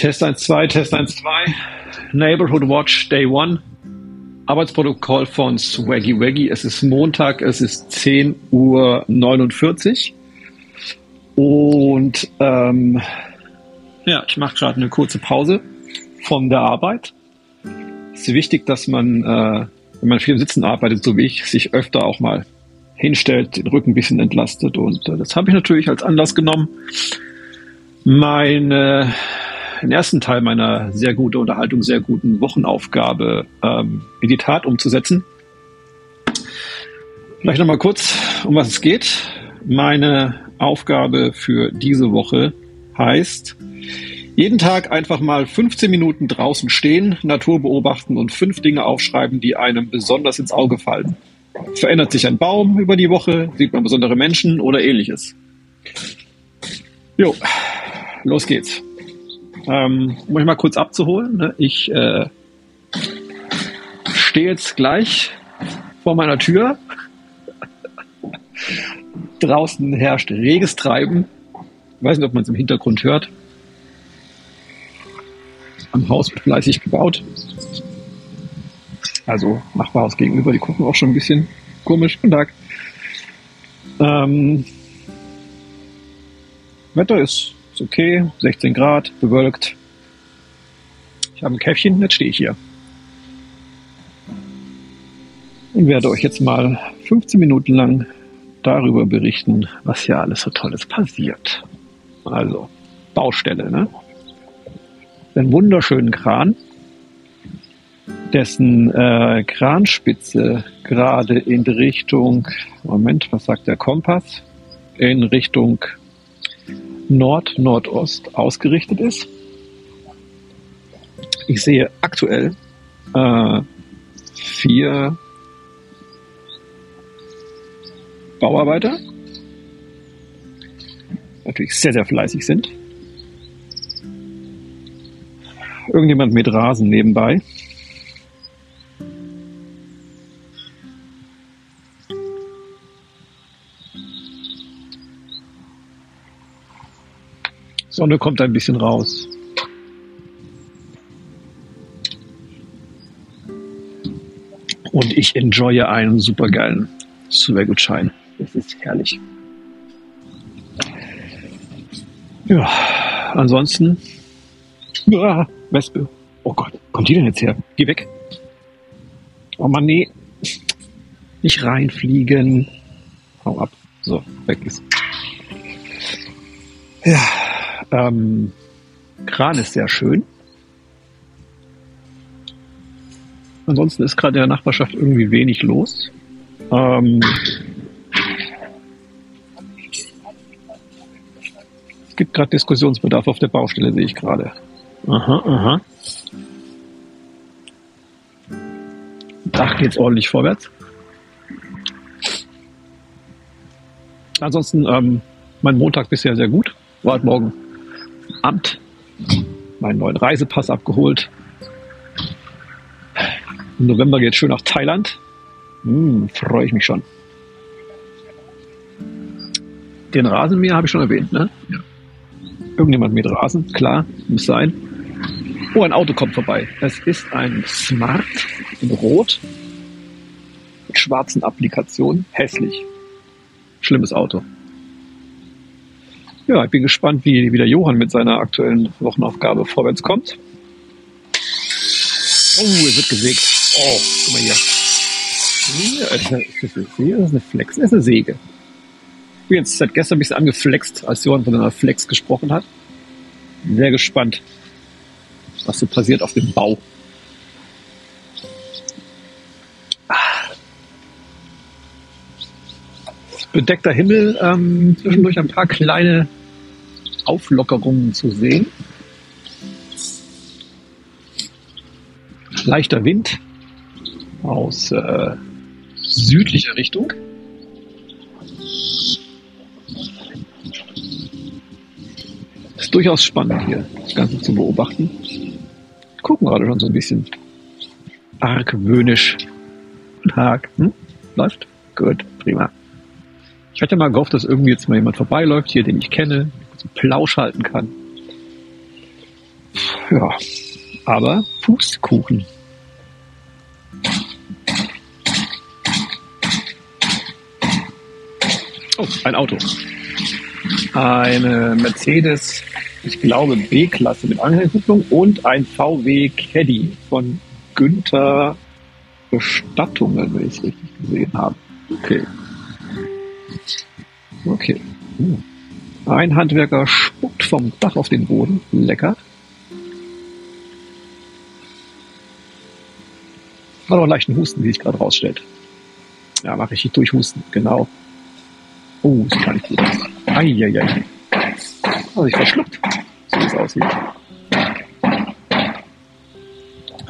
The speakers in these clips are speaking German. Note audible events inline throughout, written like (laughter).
Test 1, 2, Test 1, 2. Neighborhood Watch Day 1. Arbeitsprotokoll von Swaggy Waggy. Es ist Montag, es ist 10.49 Uhr. Und ähm, ja, ich mache gerade eine kurze Pause von der Arbeit. Es ist wichtig, dass man, äh, wenn man viel im Sitzen arbeitet, so wie ich, sich öfter auch mal hinstellt, den Rücken ein bisschen entlastet. Und äh, das habe ich natürlich als Anlass genommen, meine den ersten Teil meiner sehr gute Unterhaltung, sehr guten Wochenaufgabe ähm, in die Tat umzusetzen. Vielleicht nochmal kurz, um was es geht. Meine Aufgabe für diese Woche heißt, jeden Tag einfach mal 15 Minuten draußen stehen, Natur beobachten und fünf Dinge aufschreiben, die einem besonders ins Auge fallen. Verändert sich ein Baum über die Woche, sieht man besondere Menschen oder ähnliches. Jo, los geht's. Ähm, um euch mal kurz abzuholen, ne? ich äh, stehe jetzt gleich vor meiner Tür. (laughs) Draußen herrscht reges Treiben. Ich weiß nicht, ob man es im Hintergrund hört. Am Haus wird fleißig gebaut. Also Nachbarhaus gegenüber, die gucken auch schon ein bisschen komisch. Guten Tag. Ähm, Wetter ist okay, 16 Grad, bewölkt. Ich habe ein Käffchen, jetzt stehe ich hier. Und werde euch jetzt mal 15 Minuten lang darüber berichten, was hier alles so Tolles passiert. Also, Baustelle, ne? Einen wunderschönen Kran, dessen äh, Kranspitze gerade in Richtung, Moment, was sagt der Kompass? In Richtung Nord-Nordost ausgerichtet ist. Ich sehe aktuell äh, vier Bauarbeiter, natürlich sehr, sehr fleißig sind. Irgendjemand mit Rasen nebenbei. Sonne kommt ein bisschen raus. Und ich enjoye einen supergeilen Swaggle-Schein. Das ist herrlich. Ja, ansonsten. Ah, Wespe. Oh Gott, kommt die denn jetzt her? Geh weg. Oh Mann, nee. Nicht reinfliegen. Hau ab. So, weg ist. Ja. Ähm, Kran ist sehr schön. Ansonsten ist gerade in der Nachbarschaft irgendwie wenig los. Ähm, es gibt gerade Diskussionsbedarf auf der Baustelle, sehe ich gerade. Aha, aha. Dach geht's ordentlich vorwärts. Ansonsten ähm, mein Montag bisher sehr gut. War heute Morgen Amt meinen neuen Reisepass abgeholt. Im November geht es schön nach Thailand. Hm, Freue ich mich schon. Den Rasenmäher habe ich schon erwähnt, ne? Ja. Irgendjemand mit Rasen, klar, muss sein. Oh, ein Auto kommt vorbei. Es ist ein Smart in Rot mit schwarzen Applikationen. Hässlich. Schlimmes Auto. Ja, ich bin gespannt, wie, wie der Johann mit seiner aktuellen Wochenaufgabe vorwärts kommt. Oh, er wird gesägt. Oh, guck mal hier. Ja, ist, eine, ist, das eine Flex? Das ist eine Säge. Bin jetzt seit gestern ein bisschen angeflext, als Johann von einer Flex gesprochen hat. Sehr gespannt, was so passiert auf dem Bau. bedeckter Himmel, ähm, zwischendurch ein paar kleine Auflockerungen zu sehen. Leichter Wind aus äh, südlicher Richtung. Ist durchaus spannend hier, das Ganze zu beobachten. Gucken gerade schon so ein bisschen argwöhnisch. Tag. Hm? Läuft? Gut, prima. Ich hatte mal gehofft, dass irgendwie jetzt mal jemand vorbeiläuft hier, den ich kenne, Plausch halten kann. Ja, aber Pustkuchen. Oh, ein Auto. Eine Mercedes, ich glaube B-Klasse mit Anhängerkupplung und ein VW Caddy von Günther Bestattungen, wenn ich es richtig gesehen habe. Okay. Okay. Hm. Ein Handwerker spuckt vom Dach auf den Boden. Lecker. Hat auch leichten Husten, wie sich gerade rausstellt. Ja, mache ich durch Husten, genau. Oh, sieht gar nicht gut. Eieiei. Also ich verschluckt, so wie es aussieht.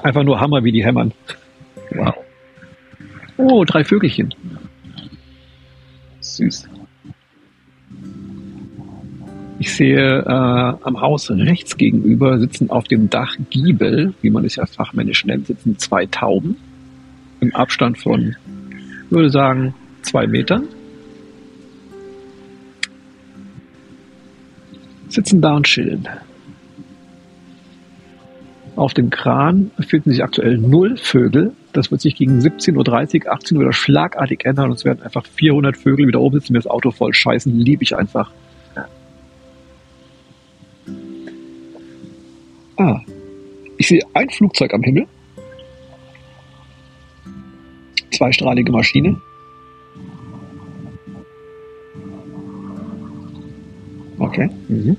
Einfach nur Hammer, wie die hämmern. Wow. Oh, drei Vögelchen. Sehe äh, am Haus rechts gegenüber sitzen auf dem Dach Giebel, wie man es ja fachmännisch nennt, sitzen zwei Tauben im Abstand von, würde sagen, zwei Metern. Sitzen da und chillen. Auf dem Kran befinden sich aktuell null Vögel. Das wird sich gegen 17.30 Uhr, 18 Uhr wieder schlagartig ändern und es werden einfach 400 Vögel wieder oben sitzen, mir das Auto voll scheißen. Liebe ich einfach. Ich sehe ein Flugzeug am Himmel. Zweistrahlige Maschine. Okay. Mhm.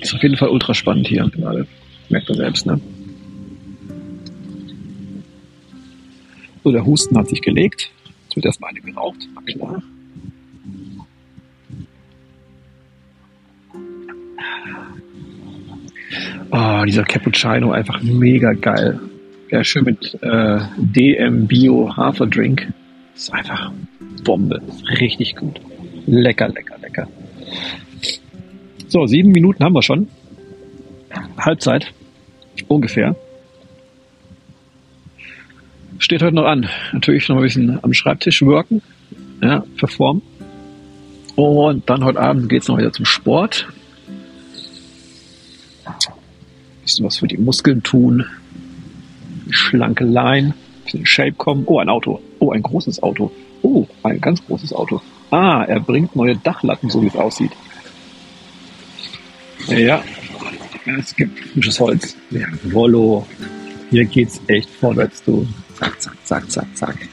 Ist auf jeden Fall ultra spannend hier gerade. Merkt man selbst, ne? So, der Husten hat sich gelegt. Jetzt wird erstmal eine geraucht. Klar. Oh, dieser Cappuccino einfach mega geil. Ja, schön mit äh, DM Bio Haferdrink. Ist einfach Bombe. Richtig gut. Lecker, lecker, lecker. So, sieben Minuten haben wir schon. Halbzeit. Ungefähr. Steht heute noch an. Natürlich noch ein bisschen am Schreibtisch worken. Ja, performen. Und dann heute Abend geht es noch wieder zum Sport bisschen was für die Muskeln tun, schlanke Line, bisschen Shape kommen. Oh, ein Auto. Oh, ein großes Auto. Oh, ein ganz großes Auto. Ah, er bringt neue Dachlatten, so wie es aussieht. Ja, es gibt frisches Holz. Ja, Rollo. Hier geht's echt vorwärts, du. Zack, zack, zack, zack, zack.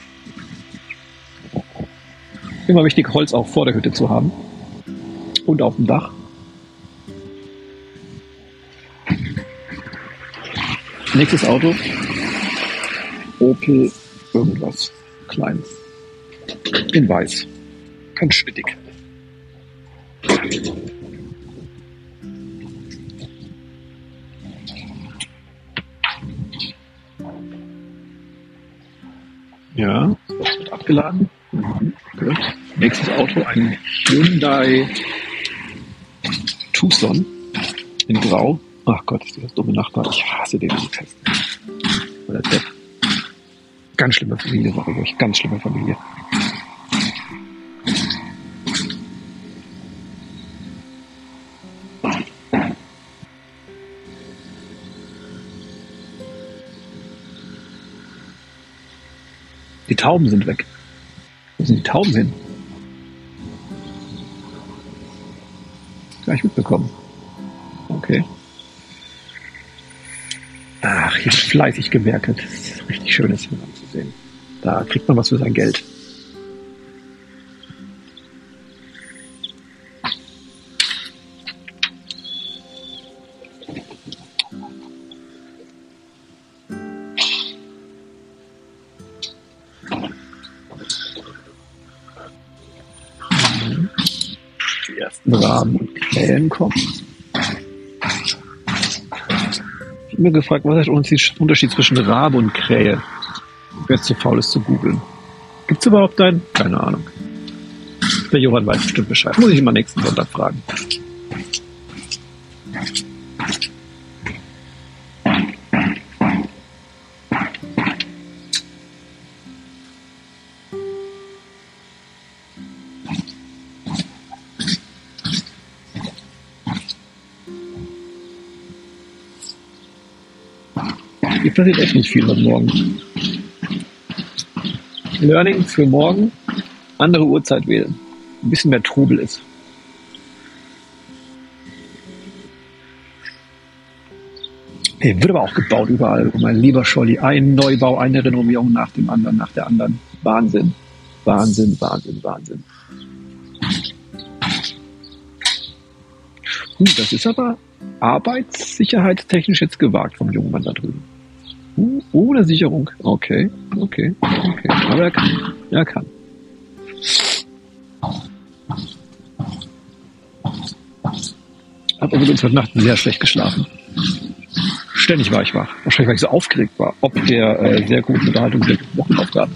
Immer wichtig, Holz auch vor der Hütte zu haben. Und auf dem Dach. Nächstes Auto. Opel irgendwas Kleines. In weiß. Ganz schnittig. Ja, das wird abgeladen. Mhm, gut. Nächstes Auto, ein Hyundai Tucson in Grau. Ach Gott, ist dieser dumme Nachbar. Ich hasse den Fest. Oder Depp. Ganz schlimme Familie, sag ich euch. Ganz schlimme Familie. Die Tauben sind weg. Wo sind die Tauben hin? Gleich mitbekommen. Okay. Wird fleißig gewerkelt. Das ist richtig schön, das hier anzusehen. Da kriegt man was für sein Geld. Die ersten Raben und Krähen kommen immer gefragt, was ist der Unterschied zwischen Rabe und Krähe? Wer ist zu faul ist zu googeln. Gibt es überhaupt einen? Keine Ahnung. Der Johann weiß bestimmt Bescheid. Muss ich immer nächsten Sonntag fragen. Hier passiert echt nicht viel heute Morgen. Learning für morgen, andere Uhrzeit wählen. Ein bisschen mehr Trubel ist. Hier wird aber auch gebaut überall. Mein lieber Scholli, ein Neubau, eine Renovierung nach dem anderen, nach der anderen. Wahnsinn. Wahnsinn, Wahnsinn, Wahnsinn. Hm, das ist aber arbeitssicherheitstechnisch jetzt gewagt vom jungen Mann da drüben. Uh, ohne Sicherung. Okay, okay, okay. Aber er kann. Er kann. Hab übrigens heute Nacht sehr schlecht geschlafen. Ständig war ich wach. Wahrscheinlich, weil ich so aufgeregt war, ob der äh, sehr guten Unterhaltung der Wochenaufgaben.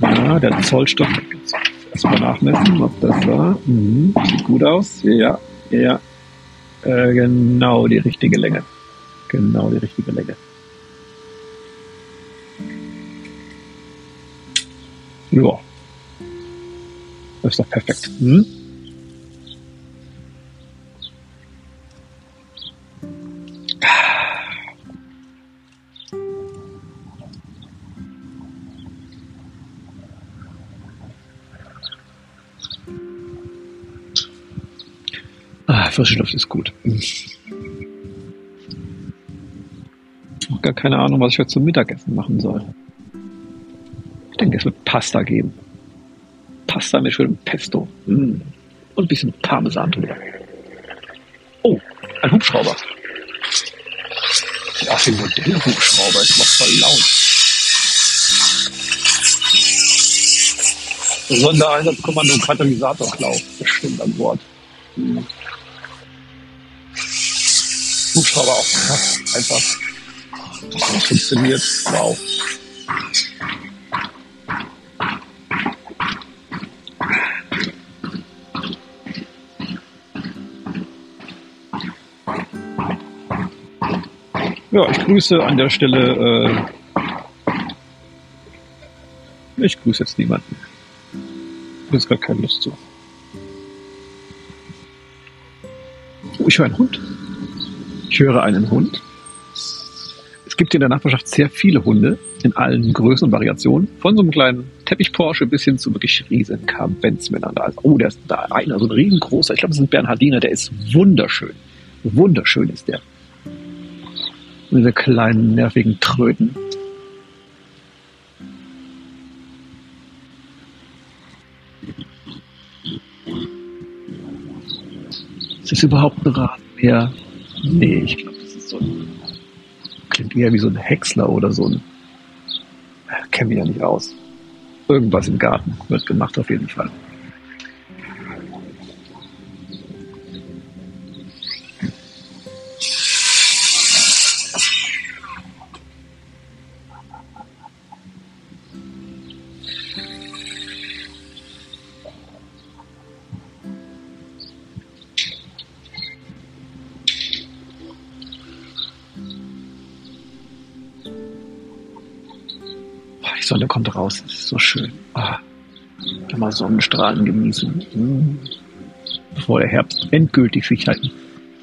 Ja, der Zollstock erstmal nachmessen, ob das war. Mhm. Sieht gut aus. Ja, ja. Äh, genau die richtige Länge. Genau die richtige Länge. Ja. Das ist doch perfekt. Hm? Frische Luft ist gut. Noch gar keine Ahnung, was ich heute zum Mittagessen machen soll. Ich denke, es wird Pasta geben. Pasta mit schönem Pesto. Mm. Und ein bisschen Parmesan drüber. Oh, ein Hubschrauber. Ja, ein Modellhubschrauber. Es macht voll laut. Sondereinsatzkommando Katalysatorklau. Bestimmt an Bord. Hm. Hubschrauber auch krass. Einfach. Funktioniert. Wow. Ja, ich grüße an der Stelle. Äh, ich grüße jetzt niemanden. Habe jetzt gar keine Lust zu. Oh, ich höre einen Hund. Ich höre einen Hund. Es gibt in der Nachbarschaft sehr viele Hunde in allen Größen und Variationen. Von so einem kleinen Teppich-Porsche bis hin zu wirklich riesen Kavenzmännern. Oh, der ist da einer, so ein riesengroßer. Ich glaube, das ist ein Bernhardiner. Der ist wunderschön. Wunderschön ist der. Diese kleinen, nervigen Tröten. Ist das überhaupt ein Rasenmäher? Nee, ich glaube, das ist so ein. Klingt eher wie so ein Häcksler oder so ein. Kennen wir ja nicht aus. Irgendwas im Garten wird gemacht auf jeden Fall. Die Sonne kommt raus, es ist so schön. Ah, mal Sonnenstrahlen genießen, hm. bevor der Herbst endgültig sich halt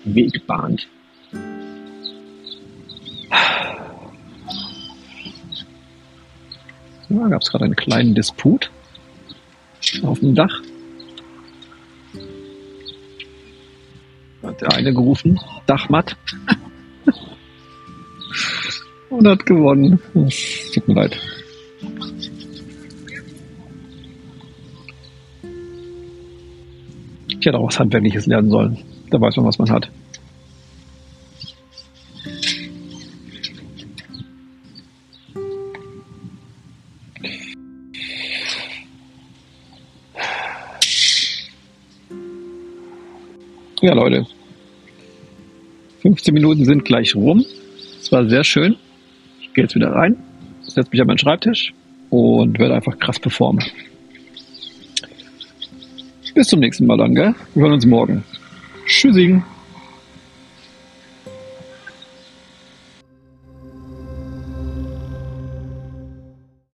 einen Weg bahnt. Da gab es gerade einen kleinen Disput auf dem Dach. Hat der eine gerufen, Dachmatt. (laughs) Und hat gewonnen. Tut mir leid. Ich hätte auch was Handwerkliches lernen sollen. Da weiß man, was man hat. Ja, Leute. 15 Minuten sind gleich rum. Es war sehr schön. Ich gehe jetzt wieder rein, setze mich an meinen Schreibtisch und werde einfach krass performen. Bis zum nächsten Mal dann, gell? Wir hören uns morgen. Tschüssing.